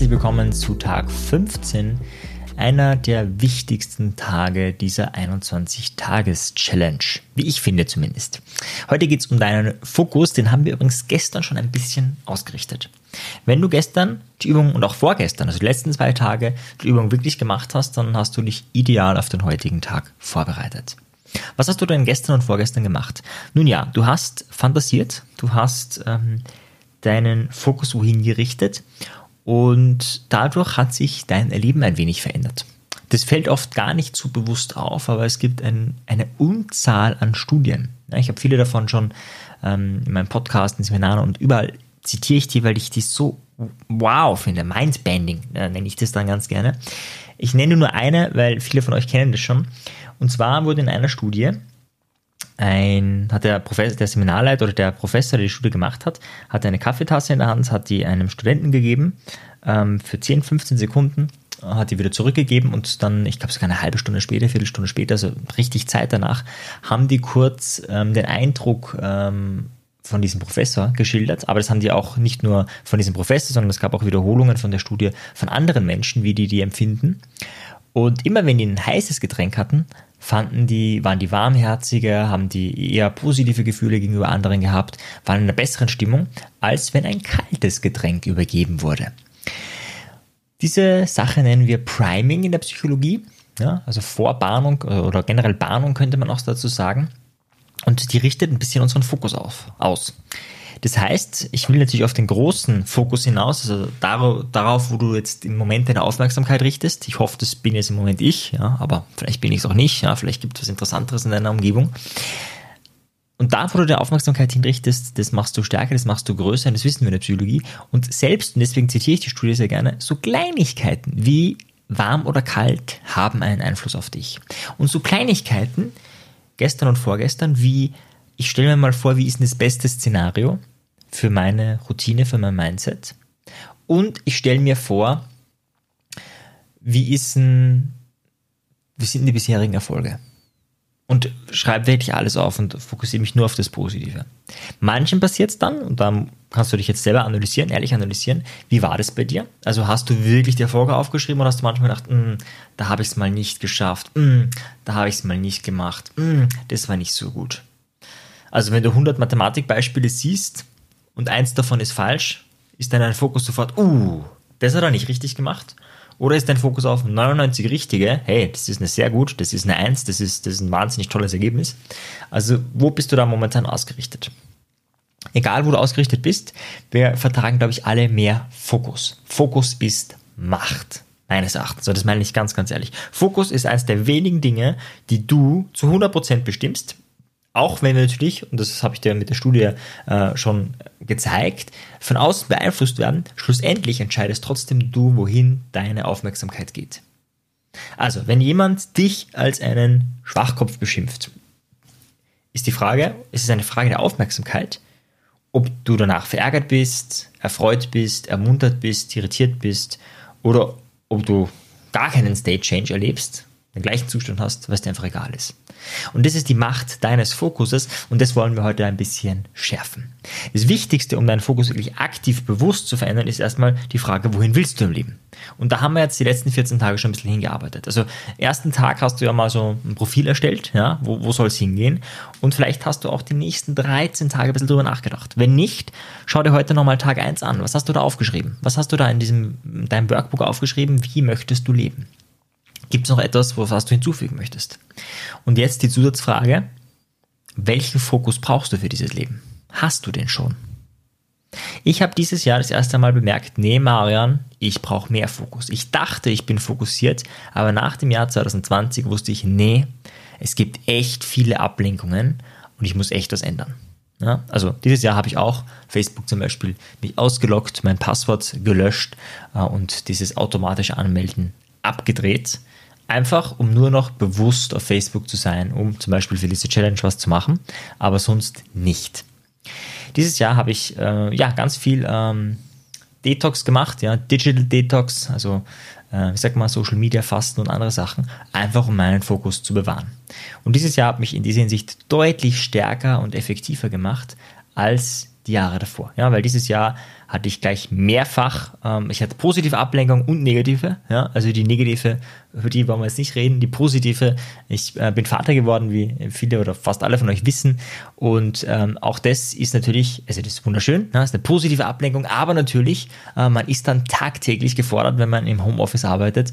herzlich willkommen zu Tag 15, einer der wichtigsten Tage dieser 21-Tages-Challenge, wie ich finde zumindest. Heute geht es um deinen Fokus, den haben wir übrigens gestern schon ein bisschen ausgerichtet. Wenn du gestern die Übung und auch vorgestern, also die letzten zwei Tage, die Übung wirklich gemacht hast, dann hast du dich ideal auf den heutigen Tag vorbereitet. Was hast du denn gestern und vorgestern gemacht? Nun ja, du hast fantasiert, du hast ähm, deinen Fokus wohin gerichtet und dadurch hat sich dein Erleben ein wenig verändert. Das fällt oft gar nicht so bewusst auf, aber es gibt ein, eine Unzahl an Studien. Ich habe viele davon schon ähm, in meinem Podcast, in Seminaren und überall zitiere ich die, weil ich die so wow finde. Mindbanding äh, nenne ich das dann ganz gerne. Ich nenne nur eine, weil viele von euch kennen das schon. Und zwar wurde in einer Studie ein, hat der Professor, der Seminarleiter oder der Professor, der die Studie gemacht hat, hat eine Kaffeetasse in der Hand, hat die einem Studenten gegeben, ähm, für 10, 15 Sekunden, hat die wieder zurückgegeben und dann, ich glaube sogar eine halbe Stunde später, Viertelstunde später, also richtig Zeit danach, haben die kurz ähm, den Eindruck ähm, von diesem Professor geschildert, aber das haben die auch nicht nur von diesem Professor, sondern es gab auch Wiederholungen von der Studie von anderen Menschen, wie die die empfinden. Und immer wenn die ein heißes Getränk hatten, fanden die, waren die warmherziger, haben die eher positive Gefühle gegenüber anderen gehabt, waren in einer besseren Stimmung, als wenn ein kaltes Getränk übergeben wurde. Diese Sache nennen wir Priming in der Psychologie, ja, also Vorbahnung oder generell Bahnung könnte man auch dazu sagen. Und die richtet ein bisschen unseren Fokus auf, aus. Das heißt, ich will natürlich auf den großen Fokus hinaus, also darauf, wo du jetzt im Moment deine Aufmerksamkeit richtest. Ich hoffe, das bin jetzt im Moment ich, ja, aber vielleicht bin ich es auch nicht, ja, vielleicht gibt es was Interessanteres in deiner Umgebung. Und da, wo du deine Aufmerksamkeit hinrichtest, das machst du stärker, das machst du größer, das wissen wir in der Psychologie. Und selbst, und deswegen zitiere ich die Studie sehr gerne, so Kleinigkeiten wie warm oder kalt haben einen Einfluss auf dich. Und so Kleinigkeiten, gestern und vorgestern, wie ich stelle mir mal vor, wie ist denn das beste Szenario? Für meine Routine, für mein Mindset. Und ich stelle mir vor, wie ist ein, wie sind die bisherigen Erfolge? Und schreibe wirklich alles auf und fokussiere mich nur auf das Positive. Manchen passiert es dann, und dann kannst du dich jetzt selber analysieren, ehrlich analysieren, wie war das bei dir? Also hast du wirklich die Erfolge aufgeschrieben oder hast du manchmal gedacht, mm, da habe ich es mal nicht geschafft, mm, da habe ich es mal nicht gemacht, mm, das war nicht so gut. Also wenn du 100 Mathematikbeispiele siehst, und eins davon ist falsch, ist dann dein Fokus sofort, uh, das hat er nicht richtig gemacht. Oder ist dein Fokus auf 99 richtige, hey, das ist eine sehr gut, das ist eine 1, das ist, das ist ein wahnsinnig tolles Ergebnis. Also wo bist du da momentan ausgerichtet? Egal, wo du ausgerichtet bist, wir vertragen, glaube ich, alle mehr Fokus. Fokus ist Macht. Meines Erachtens. So, das meine ich ganz, ganz ehrlich. Fokus ist eines der wenigen Dinge, die du zu 100% bestimmst auch wenn wir natürlich, und das habe ich dir mit der Studie äh, schon gezeigt, von außen beeinflusst werden, schlussendlich entscheidest trotzdem du, wohin deine Aufmerksamkeit geht. Also, wenn jemand dich als einen Schwachkopf beschimpft, ist die Frage, ist es eine Frage der Aufmerksamkeit, ob du danach verärgert bist, erfreut bist, ermuntert bist, irritiert bist oder ob du gar keinen State Change erlebst den gleichen Zustand hast, was dir einfach egal ist. Und das ist die Macht deines Fokuses und das wollen wir heute ein bisschen schärfen. Das Wichtigste, um deinen Fokus wirklich aktiv bewusst zu verändern, ist erstmal die Frage, wohin willst du im Leben? Und da haben wir jetzt die letzten 14 Tage schon ein bisschen hingearbeitet. Also ersten Tag hast du ja mal so ein Profil erstellt, ja, wo, wo soll es hingehen? Und vielleicht hast du auch die nächsten 13 Tage ein bisschen drüber nachgedacht. Wenn nicht, schau dir heute nochmal Tag 1 an. Was hast du da aufgeschrieben? Was hast du da in diesem, in deinem Workbook aufgeschrieben? Wie möchtest du leben? Gibt es noch etwas, was du hinzufügen möchtest? Und jetzt die Zusatzfrage, welchen Fokus brauchst du für dieses Leben? Hast du den schon? Ich habe dieses Jahr das erste Mal bemerkt, nee, Marian, ich brauche mehr Fokus. Ich dachte, ich bin fokussiert, aber nach dem Jahr 2020 wusste ich, nee, es gibt echt viele Ablenkungen und ich muss echt was ändern. Ja, also dieses Jahr habe ich auch Facebook zum Beispiel mich ausgelockt, mein Passwort gelöscht äh, und dieses automatische Anmelden abgedreht, Einfach, um nur noch bewusst auf Facebook zu sein, um zum Beispiel für diese Challenge was zu machen, aber sonst nicht. Dieses Jahr habe ich äh, ja ganz viel ähm, Detox gemacht, ja, Digital Detox, also äh, ich sag mal Social Media Fasten und andere Sachen, einfach um meinen Fokus zu bewahren. Und dieses Jahr hat mich in dieser Hinsicht deutlich stärker und effektiver gemacht als die Jahre davor. Ja, weil dieses Jahr hatte ich gleich mehrfach, ähm, ich hatte positive Ablenkung und negative. Ja, also die negative, über die wollen wir jetzt nicht reden. Die positive, ich äh, bin Vater geworden, wie viele oder fast alle von euch wissen. Und ähm, auch das ist natürlich, also das ist wunderschön, ja, ist eine positive Ablenkung, aber natürlich, äh, man ist dann tagtäglich gefordert, wenn man im Homeoffice arbeitet,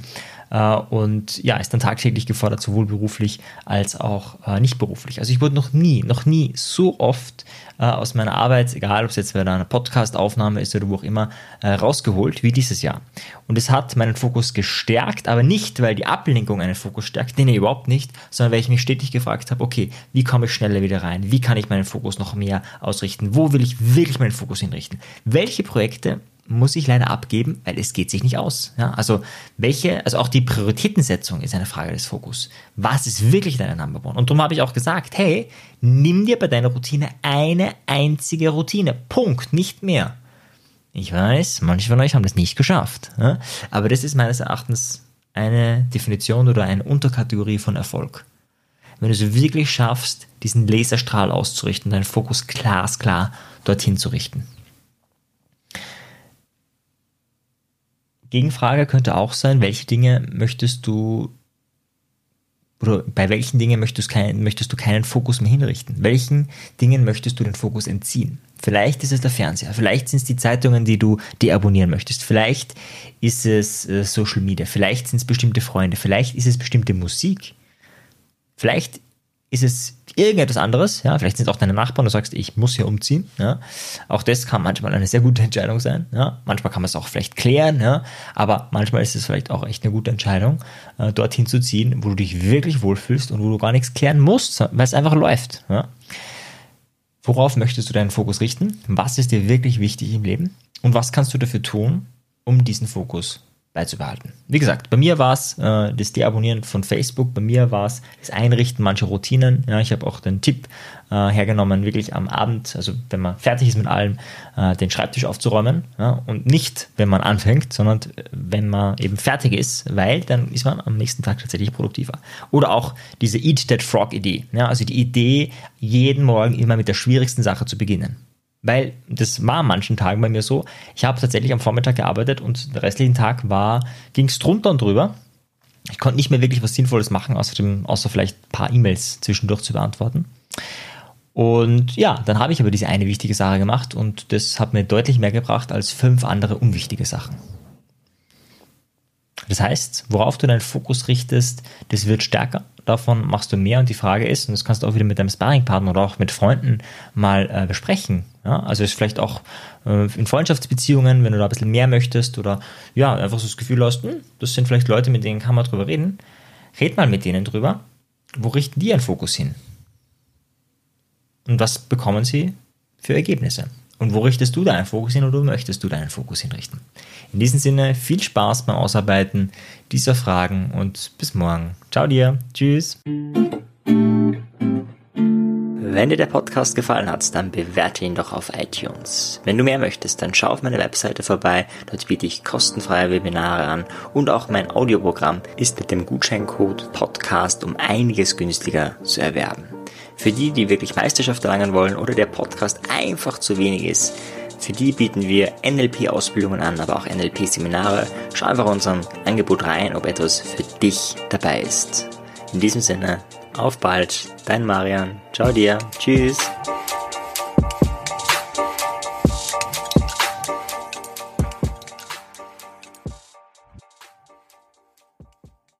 äh, und ja, ist dann tagtäglich gefordert, sowohl beruflich als auch äh, nicht beruflich. Also ich wurde noch nie, noch nie so oft äh, aus meiner Arbeit, egal ob es jetzt bei einer Podcast-Aufnahme ist oder wo auch immer, rausgeholt wie dieses Jahr. Und es hat meinen Fokus gestärkt, aber nicht, weil die Ablenkung einen Fokus stärkt, nee, nee, überhaupt nicht, sondern weil ich mich stetig gefragt habe, okay, wie komme ich schneller wieder rein? Wie kann ich meinen Fokus noch mehr ausrichten? Wo will ich wirklich meinen Fokus hinrichten? Welche Projekte muss ich leider abgeben, weil es geht sich nicht aus. Ja, also welche, also auch die Prioritätensetzung ist eine Frage des Fokus. Was ist wirklich deine Number One? Und darum habe ich auch gesagt, hey, nimm dir bei deiner Routine eine einzige Routine. Punkt, nicht mehr. Ich weiß, manche von euch haben das nicht geschafft. Aber das ist meines Erachtens eine Definition oder eine Unterkategorie von Erfolg. Wenn du es wirklich schaffst, diesen Laserstrahl auszurichten, deinen Fokus glasklar dorthin zu richten. Gegenfrage könnte auch sein, welche Dinge möchtest du oder bei welchen Dingen möchtest, kein, möchtest du keinen Fokus mehr hinrichten? Welchen Dingen möchtest du den Fokus entziehen? Vielleicht ist es der Fernseher, vielleicht sind es die Zeitungen, die du deabonnieren möchtest, vielleicht ist es äh, Social Media, vielleicht sind es bestimmte Freunde, vielleicht ist es bestimmte Musik, vielleicht ist es irgendetwas anderes, ja, vielleicht sind es auch deine Nachbarn, du sagst, ich muss hier umziehen, ja. Auch das kann manchmal eine sehr gute Entscheidung sein, ja. Manchmal kann man es auch vielleicht klären, ja, aber manchmal ist es vielleicht auch echt eine gute Entscheidung, äh, dorthin zu ziehen, wo du dich wirklich wohlfühlst und wo du gar nichts klären musst, weil es einfach läuft, ja. Worauf möchtest du deinen Fokus richten? Was ist dir wirklich wichtig im Leben? Und was kannst du dafür tun, um diesen Fokus beizubehalten. Wie gesagt, bei mir war es äh, das Deabonnieren von Facebook, bei mir war es das Einrichten mancher Routinen. Ja, ich habe auch den Tipp äh, hergenommen, wirklich am Abend, also wenn man fertig ist mit allem, äh, den Schreibtisch aufzuräumen. Ja, und nicht, wenn man anfängt, sondern äh, wenn man eben fertig ist, weil dann ist man am nächsten Tag tatsächlich produktiver. Oder auch diese Eat That Frog Idee. Ja, also die Idee, jeden Morgen immer mit der schwierigsten Sache zu beginnen. Weil das war an manchen Tagen bei mir so. Ich habe tatsächlich am Vormittag gearbeitet und den restlichen Tag ging es drunter und drüber. Ich konnte nicht mehr wirklich was Sinnvolles machen, außer, dem, außer vielleicht ein paar E-Mails zwischendurch zu beantworten. Und ja, dann habe ich aber diese eine wichtige Sache gemacht und das hat mir deutlich mehr gebracht als fünf andere unwichtige Sachen. Das heißt, worauf du deinen Fokus richtest, das wird stärker. Davon machst du mehr und die Frage ist, und das kannst du auch wieder mit deinem Sparringpartner oder auch mit Freunden mal äh, besprechen. Ja? Also ist vielleicht auch äh, in Freundschaftsbeziehungen, wenn du da ein bisschen mehr möchtest oder ja, einfach so das Gefühl hast, hm, das sind vielleicht Leute, mit denen kann man drüber reden. Red mal mit denen drüber. Wo richten die ihren Fokus hin? Und was bekommen sie für Ergebnisse? Und wo richtest du deinen Fokus hin oder möchtest du deinen Fokus hinrichten? In diesem Sinne viel Spaß beim Ausarbeiten dieser Fragen und bis morgen. Ciao dir. Tschüss. Wenn dir der Podcast gefallen hat, dann bewerte ihn doch auf iTunes. Wenn du mehr möchtest, dann schau auf meine Webseite vorbei. Dort biete ich kostenfreie Webinare an und auch mein Audioprogramm ist mit dem Gutscheincode Podcast um einiges günstiger zu erwerben. Für die, die wirklich Meisterschaft erlangen wollen oder der Podcast einfach zu wenig ist, für die bieten wir NLP-Ausbildungen an, aber auch NLP-Seminare. Schau einfach unserem Angebot rein, ob etwas für dich dabei ist. In diesem Sinne, auf bald, dein Marian. Ciao dir. Tschüss.